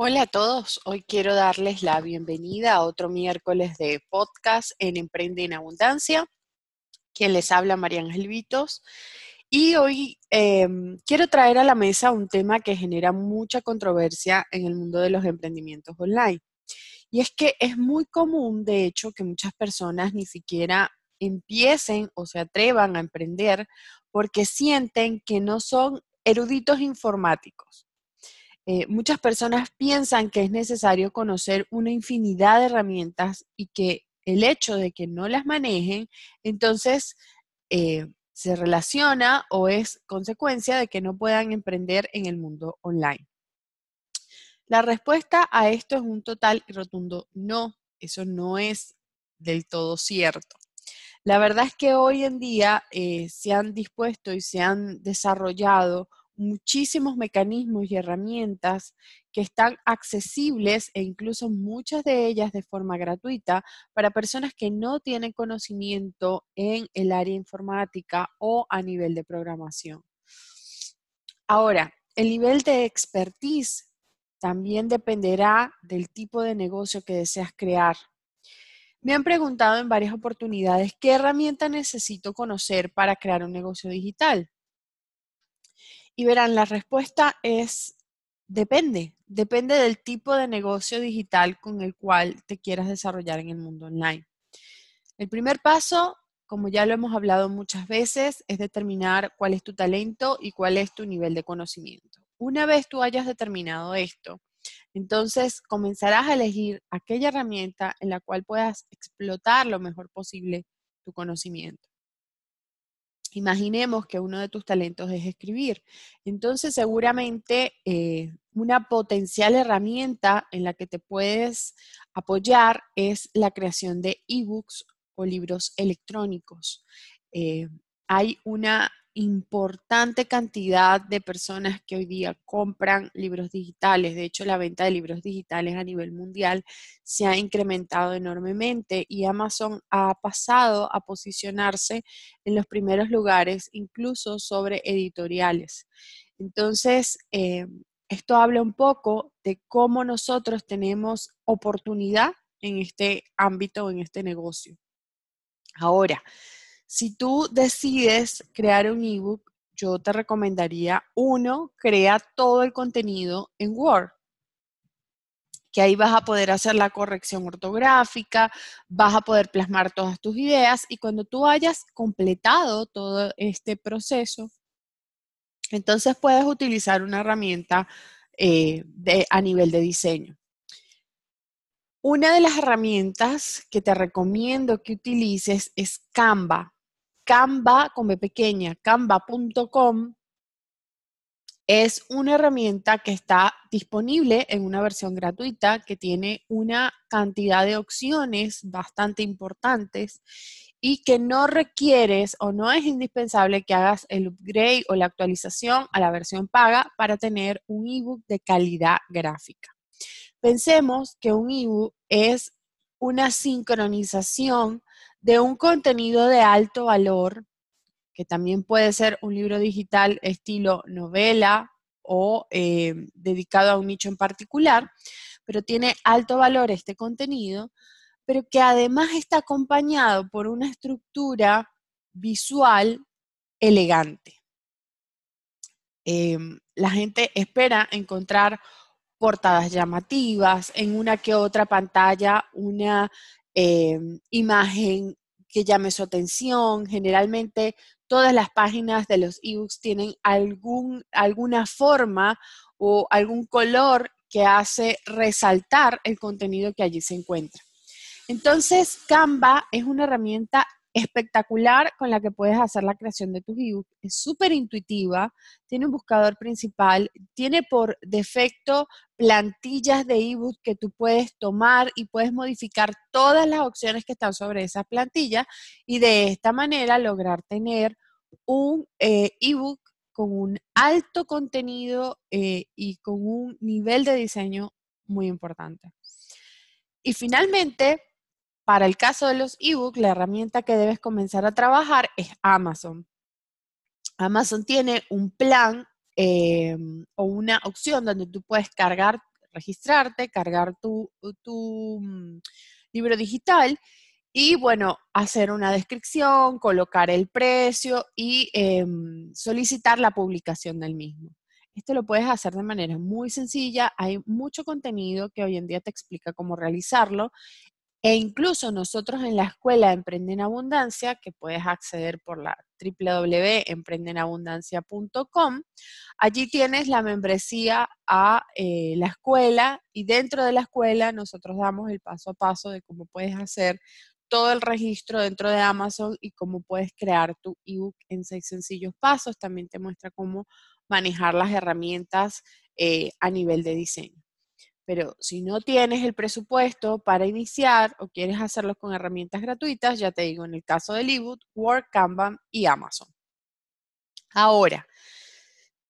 Hola a todos, hoy quiero darles la bienvenida a otro miércoles de podcast en Emprende en Abundancia. Quien les habla, María Ángel Vitos. Y hoy em, quiero traer a la mesa un tema que genera mucha controversia en el mundo de los emprendimientos online. Y es que es muy común, de hecho, que muchas personas ni siquiera empiecen o se atrevan a emprender porque sienten que no son eruditos informáticos eh, muchas personas piensan que es necesario conocer una infinidad de herramientas y que el hecho de que no las manejen, entonces eh, se relaciona o es consecuencia de que no puedan emprender en el mundo online. La respuesta a esto es un total y rotundo no, eso no es del todo cierto. La verdad es que hoy en día eh, se han dispuesto y se han desarrollado muchísimos mecanismos y herramientas que están accesibles e incluso muchas de ellas de forma gratuita para personas que no tienen conocimiento en el área informática o a nivel de programación. Ahora, el nivel de expertise también dependerá del tipo de negocio que deseas crear. Me han preguntado en varias oportunidades qué herramienta necesito conocer para crear un negocio digital. Y verán, la respuesta es depende, depende del tipo de negocio digital con el cual te quieras desarrollar en el mundo online. El primer paso, como ya lo hemos hablado muchas veces, es determinar cuál es tu talento y cuál es tu nivel de conocimiento. Una vez tú hayas determinado esto, entonces comenzarás a elegir aquella herramienta en la cual puedas explotar lo mejor posible tu conocimiento. Imaginemos que uno de tus talentos es escribir. Entonces, seguramente eh, una potencial herramienta en la que te puedes apoyar es la creación de ebooks o libros electrónicos. Eh, hay una importante cantidad de personas que hoy día compran libros digitales. De hecho, la venta de libros digitales a nivel mundial se ha incrementado enormemente y Amazon ha pasado a posicionarse en los primeros lugares, incluso sobre editoriales. Entonces, eh, esto habla un poco de cómo nosotros tenemos oportunidad en este ámbito, en este negocio. Ahora, si tú decides crear un ebook, yo te recomendaría, uno, crea todo el contenido en Word, que ahí vas a poder hacer la corrección ortográfica, vas a poder plasmar todas tus ideas y cuando tú hayas completado todo este proceso, entonces puedes utilizar una herramienta eh, a nivel de diseño. Una de las herramientas que te recomiendo que utilices es Canva. Canva, con B pequeña, canva.com, es una herramienta que está disponible en una versión gratuita que tiene una cantidad de opciones bastante importantes y que no requieres o no es indispensable que hagas el upgrade o la actualización a la versión paga para tener un ebook de calidad gráfica. Pensemos que un ebook es una sincronización de un contenido de alto valor, que también puede ser un libro digital estilo novela o eh, dedicado a un nicho en particular, pero tiene alto valor este contenido, pero que además está acompañado por una estructura visual elegante. Em, la gente espera encontrar portadas llamativas, en una que otra pantalla una Em, imagen que llame su atención. Generalmente todas las páginas de los ebooks tienen algún, alguna forma o algún color que hace resaltar el contenido que allí se encuentra. Entonces, Canva es una herramienta espectacular con la que puedes hacer la creación de tus ebooks. Es súper intuitiva, tiene un buscador principal, tiene por defecto plantillas de ebook que tú puedes tomar y puedes modificar todas las opciones que están sobre esa plantilla y de esta manera lograr tener un eh, ebook con un alto contenido eh, y con un nivel de diseño muy importante. Y finalmente, para el caso de los ebooks, la herramienta que debes comenzar a trabajar es Amazon. Amazon tiene un plan em, o una opción donde tú puedes cargar registrarte, cargar tu, mm, libro digital y bueno, hacer una descripción, colocar el precio y em, solicitar la publicación del mismo. Esto lo puedes hacer de manera muy sencilla. Hay mucho contenido que hoy en día te explica cómo realizarlo. E incluso nosotros en la escuela Emprende en Abundancia, que puedes acceder por la www.emprendenabundancia.com, allí tienes la membresía a eh, la escuela y dentro de la escuela nosotros damos el paso a paso de cómo puedes hacer todo el registro dentro de Amazon y cómo puedes crear tu ebook en seis sencillos pasos. También te muestra cómo manejar las herramientas eh, a nivel de diseño. Pero si no tienes el presupuesto para iniciar o quieres hacerlo con herramientas gratuitas, ya te digo, en el caso de ebook, Word, Canva y Amazon. Ahora,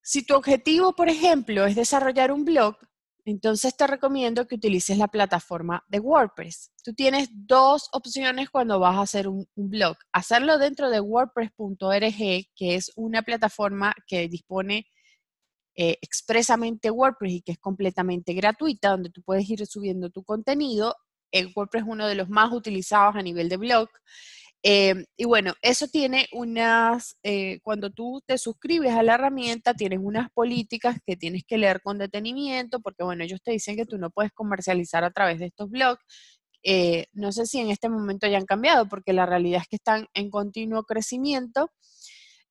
si tu objetivo, por ejemplo, es desarrollar un blog, entonces te recomiendo que utilices la plataforma de WordPress. Tú tienes dos opciones cuando vas a hacer un, blog. Hacerlo dentro de wordpress.org, que es una plataforma que dispone eh, expresamente WordPress y que es completamente gratuita, donde tú puedes ir subiendo tu contenido. El WordPress es uno de los más utilizados a nivel de blog. Em, y bueno, eso tiene unas, eh, cuando tú te suscribes a la herramienta, tienes unas políticas que tienes que leer con detenimiento, porque bueno, ellos te dicen que tú no puedes comercializar a través de estos blogs. Eh, no sé si en este momento ya han cambiado, porque la realidad es que están en continuo crecimiento.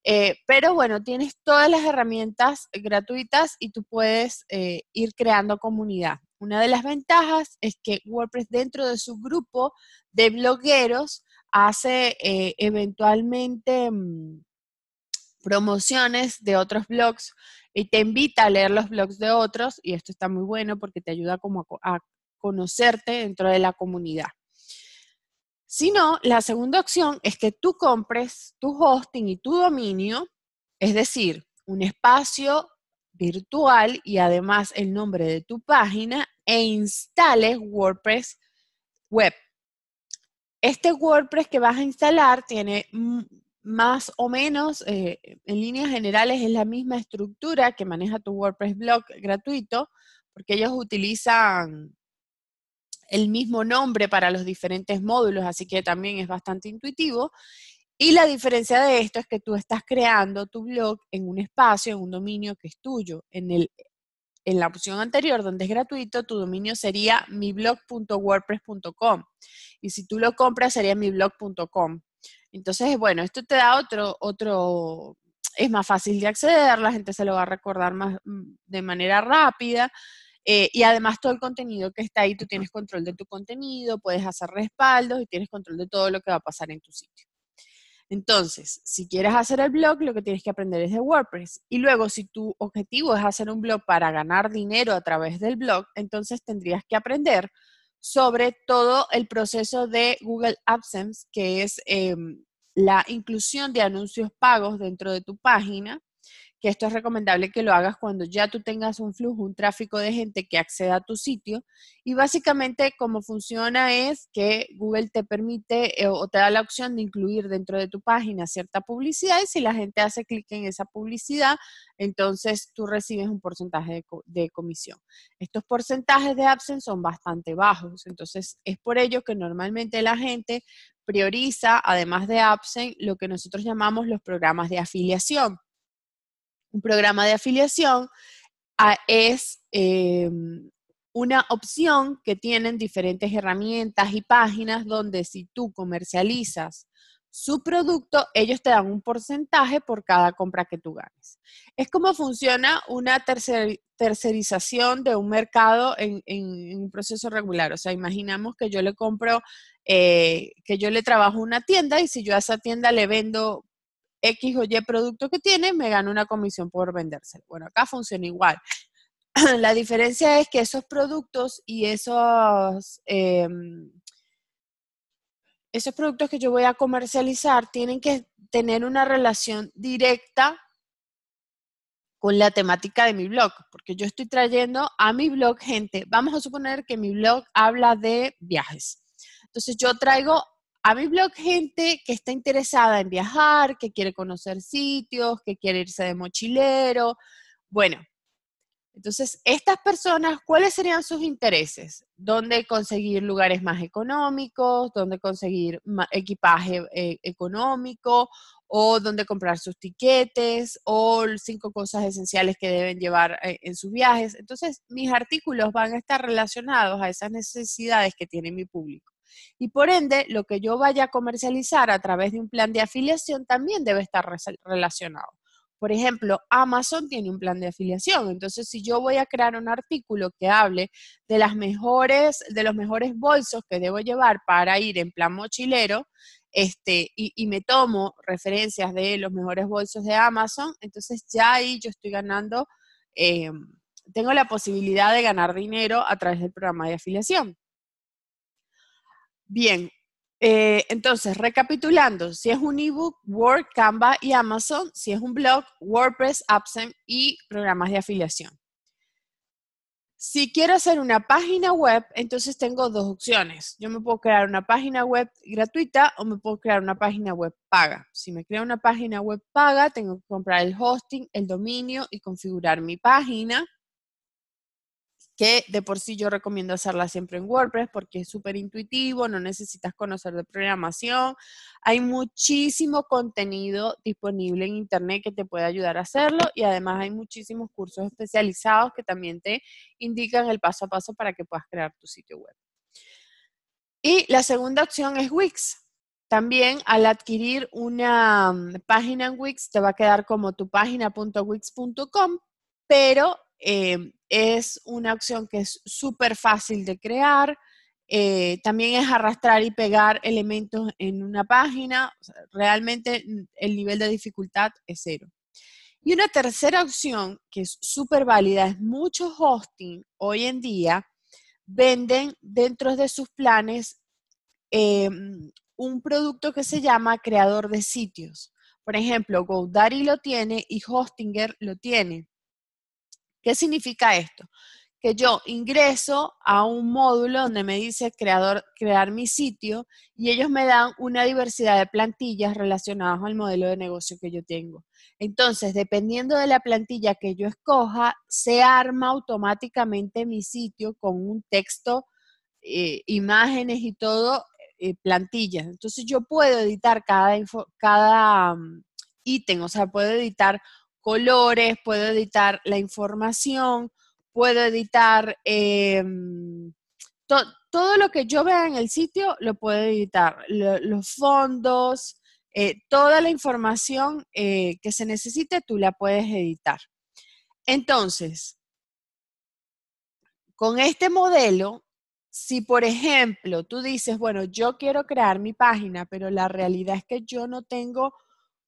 Eh, pero bueno, tienes todas las herramientas gratuitas y tú puedes ir creando comunidad. Una de las ventajas es que WordPress dentro de su grupo de blogueros hace eh, eventualmente mm, promociones de otros blogs y te invita a leer los blogs de otros y esto está muy bueno porque te ayuda como a, conocerte dentro de la comunidad. Si no, la segunda opción es que tú compres tu hosting y tu dominio, es decir, un espacio virtual y además el nombre de tu página e instales WordPress web. Este WordPress que vas a instalar tiene más o menos, eh, en líneas generales, es la misma estructura que maneja tu WordPress blog gratuito, porque ellos utilizan el mismo nombre para los diferentes módulos, así que también es bastante intuitivo. Y la diferencia de esto es que tú estás creando tu blog en un espacio, en un dominio que es tuyo. En el en la opción anterior, donde es gratuito, tu dominio sería miblog.wordpress.com. Y si tú lo compras, sería miblog.com. Entonces, bueno, esto te da otro, otro, es más fácil de acceder, la gente se lo va a recordar más mm, de manera rápida. Eh, y además todo el contenido que está ahí, tú tienes control de tu contenido, puedes hacer respaldos y tienes control de todo lo que va a pasar en tu sitio. Entonces, si quieres hacer el blog, lo que tienes que aprender es de WordPress. Y luego, si tu objetivo es hacer un blog para ganar dinero a través del blog, entonces tendrías que aprender sobre todo el proceso de Google AdSense, que es em, la inclusión de anuncios pagos dentro de tu página que esto es recomendable que lo hagas cuando ya tú tengas un flujo, un tráfico de gente que acceda a tu sitio. Y básicamente cómo funciona es que Google te permite eh, o te da la opción de incluir dentro de tu página cierta publicidad y si la gente hace clic en esa publicidad, entonces tú recibes un porcentaje de, comisión. Estos porcentajes de AdSense son bastante bajos, entonces es por ello que normalmente la gente prioriza, además de AdSense, lo que nosotros llamamos los programas de afiliación un programa de afiliación es em, una opción que tienen diferentes herramientas y páginas donde si tú comercializas su producto, ellos te dan un porcentaje por cada compra que tú ganes. Es como funciona una tercerización de un mercado en, un proceso regular. O sea, imaginamos que yo le compro, eh, que yo le trabajo una tienda y si yo a esa tienda le vendo X o Y producto que tiene, me gano una comisión por vendérselo. Bueno, acá funciona igual. La diferencia es que esos productos y esos, em, esos productos que yo voy a comercializar tienen que tener una relación directa con la temática de mi blog, porque yo estoy trayendo a mi blog gente. Vamos a suponer que mi blog habla de viajes. Entonces yo traigo a mi blog gente que está interesada en viajar, que quiere conocer sitios, que quiere irse de mochilero. Bueno, Entonces, estas personas, ¿cuáles serían sus intereses? ¿Dónde conseguir lugares más económicos? ¿Dónde conseguir equipaje eh, económico? ¿O dónde comprar sus tiquetes? ¿O cinco cosas esenciales que deben llevar eh, en sus viajes? Entonces, mis artículos van a estar relacionados a esas necesidades que tiene mi público. Y por ende, lo que yo vaya a comercializar a través de un plan de afiliación también debe estar relacionado. Por ejemplo, Amazon tiene un plan de afiliación. Entonces, si yo voy a crear un artículo que hable de las mejores, de los mejores bolsos que debo llevar para ir en plan mochilero, este, y, me tomo referencias de los mejores bolsos de Amazon, entonces ya ahí yo estoy ganando, eh, tengo la posibilidad de ganar dinero a través del programa de afiliación. Bien, eh, entonces, recapitulando, si es un ebook, Word, Canva y Amazon, si es un blog, WordPress, Absent y programas de afiliación. Si quiero hacer una página web, entonces tengo dos opciones. Yo me puedo crear una página web gratuita o me puedo crear una página web paga. Si me creo una página web paga, tengo que comprar el hosting, el dominio y configurar mi página que de por sí yo recomiendo hacerla siempre en WordPress porque es súper intuitivo, no necesitas conocer de programación. Hay muchísimo contenido disponible en Internet que te puede ayudar a hacerlo y además hay muchísimos cursos especializados que también te indican el paso a paso para que puedas crear tu sitio web. Y la segunda opción es Wix. También al adquirir una mm, página en Wix te va a quedar como tu página.wix.com, pero eh, es una opción que es súper fácil de crear. Eh, también es arrastrar y pegar elementos en una página. realmente mm, el nivel de dificultad es cero. Y una tercera opción que es súper válida es muchos hosting hoy en día venden dentro de sus planes eh, un producto que se llama creador de sitios. Por ejemplo, GoDaddy lo tiene y Hostinger lo tiene. ¿Qué significa esto? Que yo ingreso a un módulo donde me dice creador, crear mi sitio y ellos me dan una diversidad de plantillas relacionadas al modelo de negocio que yo tengo. Entonces, dependiendo de la plantilla que yo escoja, se arma automáticamente mi sitio con un texto, eh, imágenes y todo, eh, plantillas. Entonces, yo puedo editar cada, cada mm, ítem, o sea, puedo editar colores, puedo editar la información, puedo editar em, todo lo que yo vea en el sitio, lo puedo editar, los fondos, eh, toda la información eh, que se necesite, tú la puedes editar. Entonces, con este modelo, si por ejemplo tú dices, bueno, yo quiero crear mi página, pero la realidad es que yo no tengo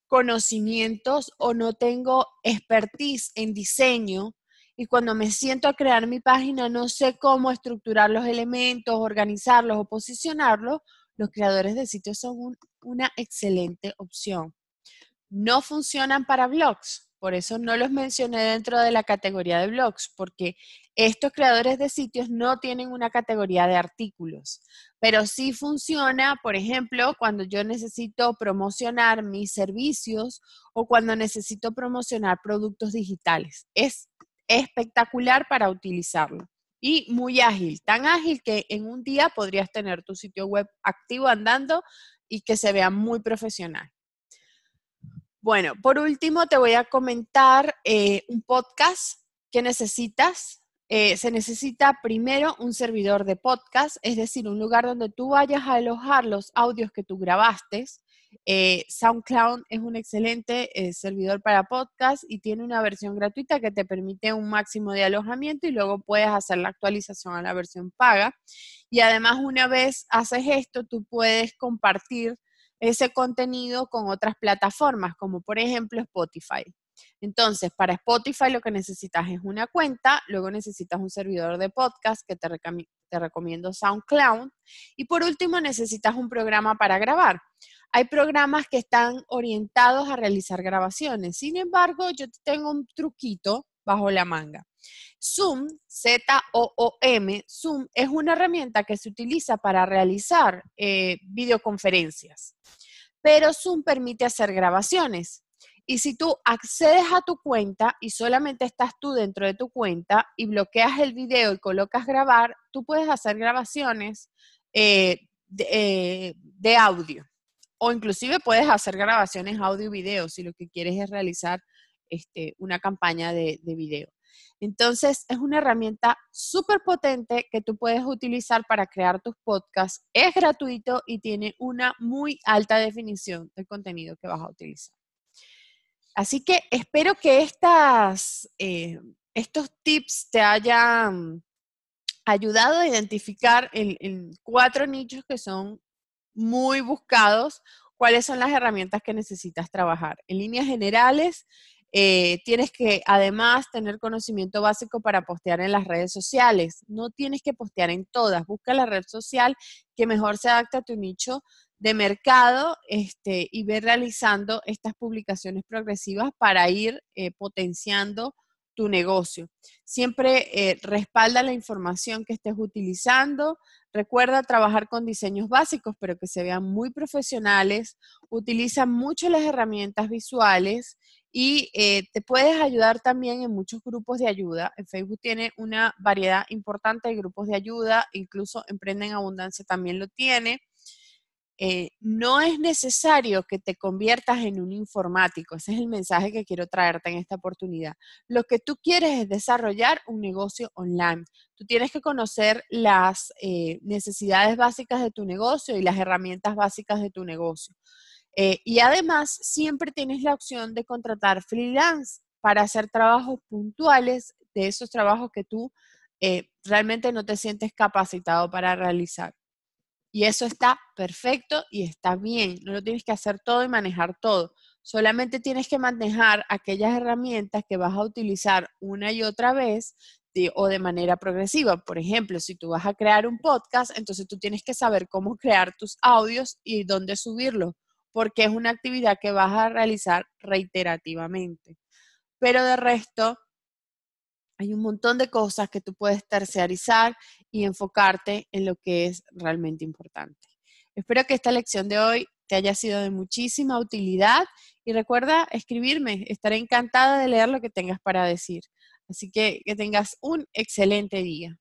conocimientos o no tengo expertise en diseño y cuando me siento a crear mi página no sé cómo estructurar los elementos, organizarlos o posicionarlos, los creadores de sitios son una excelente opción. No funcionan para blogs, por eso no los mencioné dentro de la categoría de blogs, porque estos creadores de sitios no tienen una categoría de artículos, pero sí funciona, por ejemplo, cuando yo necesito promocionar mis servicios o cuando necesito promocionar productos digitales. Es espectacular para utilizarlo y muy ágil, tan ágil que en un día podrías tener tu sitio web activo andando y que se vea muy profesional. Bueno, por último te voy a comentar eh, un podcast que necesitas. Eh, se necesita primero un servidor de podcast, es decir, un lugar donde tú vayas a alojar los audios que tú grabaste. Eh, SoundCloud es un excelente servidor para podcast y tiene una versión gratuita que te permite un máximo de alojamiento y luego puedes hacer la actualización a la versión paga. Y además, una vez haces esto, tú puedes compartir ese contenido con otras plataformas, como por ejemplo Spotify. Entonces, para Spotify lo que necesitas es una cuenta, luego necesitas un servidor de podcast que te, recomiendo SoundCloud y por último necesitas un programa para grabar. Hay programas que están orientados a realizar grabaciones, sin embargo, yo tengo un truquito bajo la manga. Zoom, Z-O-O-M, Zoom es una herramienta que se utiliza para realizar eh, videoconferencias, pero Zoom permite hacer grabaciones. Y si tú accedes a tu cuenta y solamente estás tú dentro de tu cuenta y bloqueas el video y colocas grabar, tú puedes hacer grabaciones eh, eh, de, audio. O inclusive puedes hacer grabaciones audio y video si lo que quieres es realizar este, una campaña de, de video. Entonces, es una herramienta súper potente que tú puedes utilizar para crear tus podcasts. Es gratuito y tiene una muy alta definición del contenido que vas a utilizar. Así que espero que estas, eh, estos tips te hayan ayudado a identificar en, cuatro nichos que son muy buscados, cuáles son las herramientas que necesitas trabajar. En líneas generales, eh, tienes que además tener conocimiento básico para postear en las redes sociales. No tienes que postear en todas. Busca la red social que mejor se adapte a tu nicho de mercado este, y ver realizando estas publicaciones progresivas para ir eh, potenciando tu negocio. Siempre eh, respalda la información que estés utilizando. Recuerda trabajar con diseños básicos, pero que se vean muy profesionales. Utiliza mucho las herramientas visuales y eh, te puedes ayudar también en muchos grupos de ayuda. En Facebook tiene una variedad importante de grupos de ayuda, incluso Emprende en Abundancia también lo tiene. Eh, no es necesario que te conviertas en un informático. Ese es el mensaje que quiero traerte en esta oportunidad. Lo que tú quieres es desarrollar un negocio online. Tú tienes que conocer las eh, necesidades básicas de tu negocio y las herramientas básicas de tu negocio. Eh, y además, siempre tienes la opción de contratar freelance para hacer trabajos puntuales de esos trabajos que tú realmente no te sientes capacitado para realizar. Y eso está perfecto y está bien. No lo tienes que hacer todo y manejar todo. Solamente tienes que manejar aquellas herramientas que vas a utilizar una y otra vez o de manera progresiva. Por ejemplo, si tú vas a crear un podcast, entonces tú tienes que saber cómo crear tus audios y dónde subirlos, porque es una actividad que vas a realizar reiterativamente. Pero de resto, hay un montón de cosas que tú puedes terciarizar y enfocarte en lo que es realmente importante. Espero que esta lección de hoy te haya sido de muchísima utilidad y recuerda escribirme, estaré encantada de leer lo que tengas para decir. Así que que tengas un excelente día.